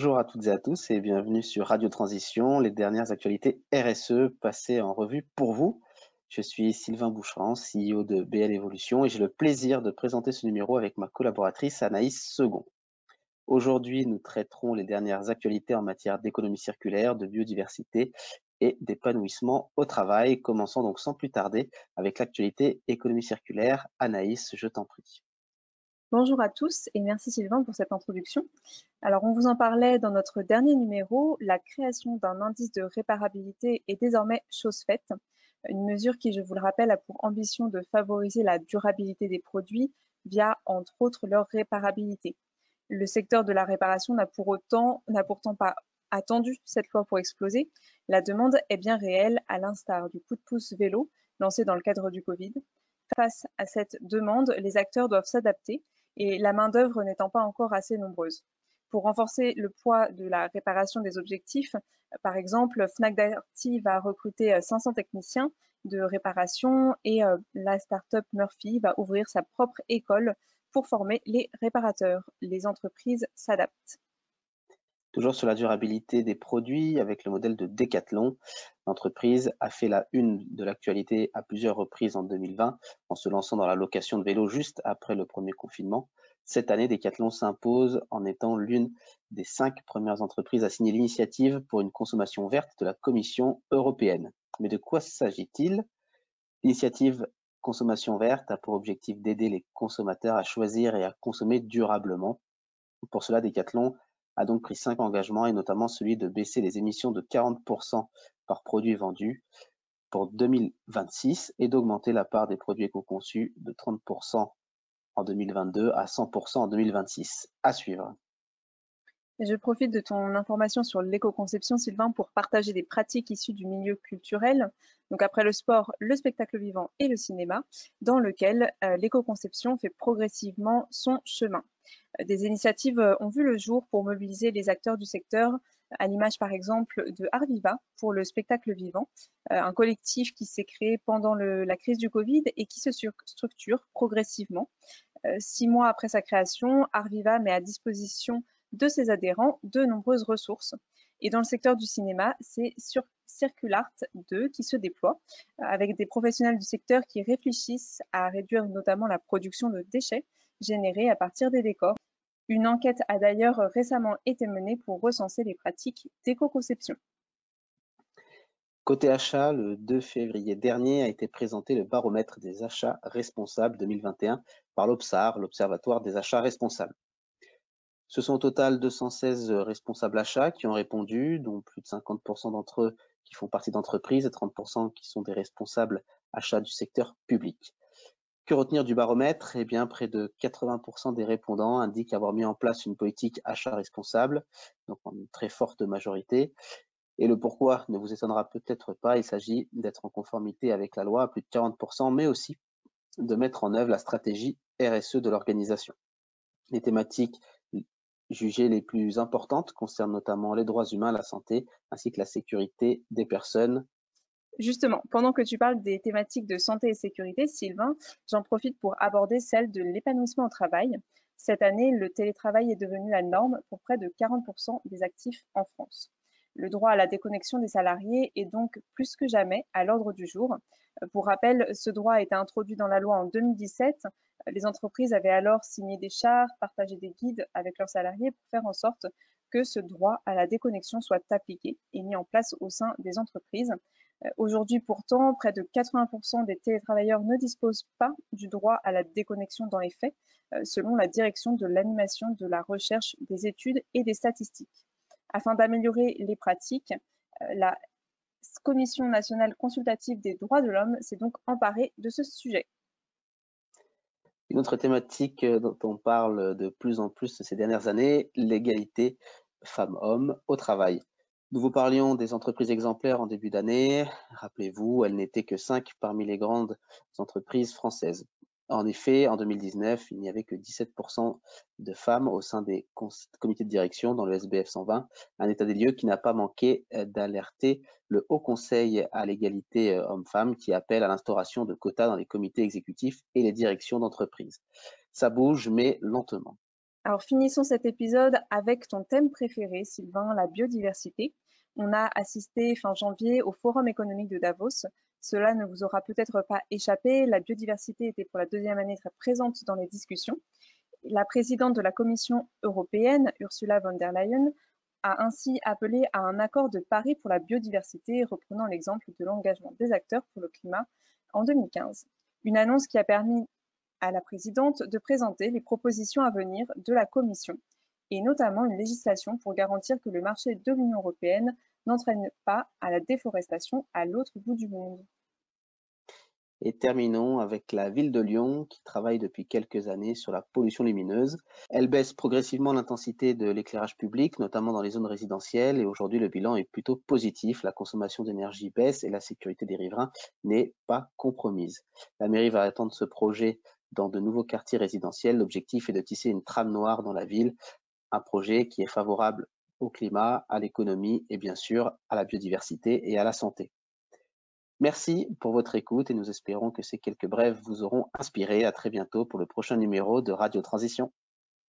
Bonjour à toutes et à tous et bienvenue sur Radio Transition, les dernières actualités RSE passées en revue pour vous. Je suis Sylvain Boucheran, CEO de BL Evolution et j'ai le plaisir de présenter ce numéro avec ma collaboratrice Anaïs Second. Aujourd'hui, nous traiterons les dernières actualités en matière d'économie circulaire, de biodiversité et d'épanouissement au travail. Commençons donc sans plus tarder avec l'actualité économie circulaire. Anaïs, je t'en prie. Bonjour à tous et merci Sylvain pour cette introduction. Alors on vous en parlait dans notre dernier numéro, la création d'un indice de réparabilité est désormais chose faite. Une mesure qui, je vous le rappelle, a pour ambition de favoriser la durabilité des produits via, entre autres, leur réparabilité. Le secteur de la réparation n'a pour pourtant pas attendu cette loi pour exploser. La demande est bien réelle, à l'instar du coup de pouce vélo lancé dans le cadre du Covid. Face à cette demande, les acteurs doivent s'adapter et la main-d'œuvre n'étant pas encore assez nombreuse. Pour renforcer le poids de la réparation des objectifs, par exemple, Fnac Darty va recruter 500 techniciens de réparation et euh, la start-up Murphy va ouvrir sa propre école pour former les réparateurs. Les entreprises s'adaptent. Toujours sur la durabilité des produits, avec le modèle de Decathlon, l'entreprise a fait la une de l'actualité à plusieurs reprises en 2020 en se lançant dans la location de vélos juste après le premier confinement. Cette année, Decathlon s'impose en étant l'une des cinq premières entreprises à signer l'initiative pour une consommation verte de la Commission européenne. Mais de quoi s'agit-il? L'initiative Consommation verte a pour objectif d'aider les consommateurs à choisir et à consommer durablement. Pour cela, Decathlon a donc pris cinq engagements et notamment celui de baisser les émissions de 40% par produit vendu pour 2026 et d'augmenter la part des produits éco-conçus de 30% en 2022 à 100% en 2026. À suivre. Je profite de ton information sur l'éco-conception, Sylvain, pour partager des pratiques issues du milieu culturel. Donc après le sport, le spectacle vivant et le cinéma, dans lequel euh, l'éco-conception fait progressivement son chemin. Euh, des initiatives euh, ont vu le jour pour mobiliser les acteurs du secteur, à l'image par exemple de Arviva pour le spectacle vivant, un collectif qui s'est créé pendant la crise du Covid et qui se structure progressivement. Six mois après sa création, Arviva met à disposition de ses adhérents de nombreuses ressources. Et dans le secteur du cinéma, c'est sur Circulart 2 qui se déploie euh, avec des professionnels du secteur qui réfléchissent à réduire notamment la production de déchets générés à partir des décors. Une enquête a d'ailleurs récemment été menée pour recenser les pratiques d'éco-conception. Côté achat, le 2 février dernier a été présenté le baromètre des achats responsables 2021 par l'OPSAR, l'Observatoire des achats responsables. Ce sont au total 216 euh, responsables achats qui ont répondu, dont plus de 50% d'entre eux qui font partie d'entreprises et 30% qui sont des responsables achats du secteur public. Que retenir du baromètre? Eh bien, près de 80% des répondants indiquent avoir mis en place une politique achat responsable, donc en une très forte majorité. Et le pourquoi ne vous étonnera peut-être pas, il s'agit d'être en conformité avec la loi à plus de 40%, mais aussi de mettre en œuvre la stratégie RSE de l'organisation. Les thématiques jugées les plus importantes concernent notamment les droits humains, la santé, ainsi que la sécurité des personnes. Justement, pendant que tu parles des thématiques de santé et sécurité, Sylvain, j'en profite pour aborder celle de l'épanouissement au travail. Cette année, le télétravail est devenu la norme pour près de 40% des actifs en France. Le droit à la déconnexion des salariés est donc plus que jamais à l'ordre du jour. Pour rappel, ce droit a été introduit dans la loi en 2017 les entreprises avaient alors signé des chartes, partagé des guides avec leurs salariés pour faire en sorte que ce droit à la déconnexion soit appliqué et mis en place au sein des entreprises. Euh, aujourd'hui, pourtant, près de 80% des télétravailleurs ne disposent pas du droit à la déconnexion dans les faits, euh, selon la direction de l'animation de la recherche, des études et des statistiques. Afin d'améliorer les pratiques, euh, la Commission nationale consultative des droits de l'homme s'est donc emparée de ce sujet. Une autre thématique euh, dont on parle de plus en plus ces dernières années, l'égalité femmes-hommes au travail. Nous vous parlions des entreprises exemplaires en début d'année. Rappelez-vous, elles n'étaient que cinq parmi les grandes entreprises françaises. En effet, en 2019, il n'y avait que 17% de femmes au sein des comités de direction dans le SBF 120, un état des lieux qui n'a pas manqué euh, d'alerter le Haut Conseil à l'égalité euh, hommes-femmes qui appelle à l'instauration de quotas dans les comités exécutifs et les directions d'entreprise. Ça bouge, mais lentement. Alors finissons cet épisode avec ton thème préféré, Sylvain, la biodiversité. On a assisté fin janvier au Forum économique de Davos. Cela ne vous aura peut-être pas échappé, la biodiversité était pour la deuxième année très présente dans les discussions. La présidente de la Commission européenne, Ursula von der Leyen, a ainsi appelé à un accord de Paris pour la biodiversité, reprenant l'exemple de l'engagement des acteurs pour le climat en 2015. Une annonce qui a permis à la présidente de présenter les propositions à venir de la Commission, et notamment une législation pour garantir que le marché de l'Union européenne n'entraîne pas à la déforestation à l'autre bout du monde. Et terminons avec la ville de Lyon qui travaille depuis quelques années sur la pollution lumineuse. Elle baisse progressivement l'intensité de l'éclairage public, notamment dans les zones résidentielles, et aujourd'hui le bilan est plutôt positif. La consommation d'énergie baisse et la sécurité des riverains n'est pas compromise. La mairie va attendre ce projet dans de nouveaux quartiers résidentiels. L'objectif est de tisser une trame noire dans la ville, un projet qui est favorable au climat, à l'économie et bien sûr à la biodiversité et à la santé. Merci pour votre écoute et nous espérons que ces quelques brèves vous auront inspiré. À très bientôt pour le prochain numéro de Radio Transition.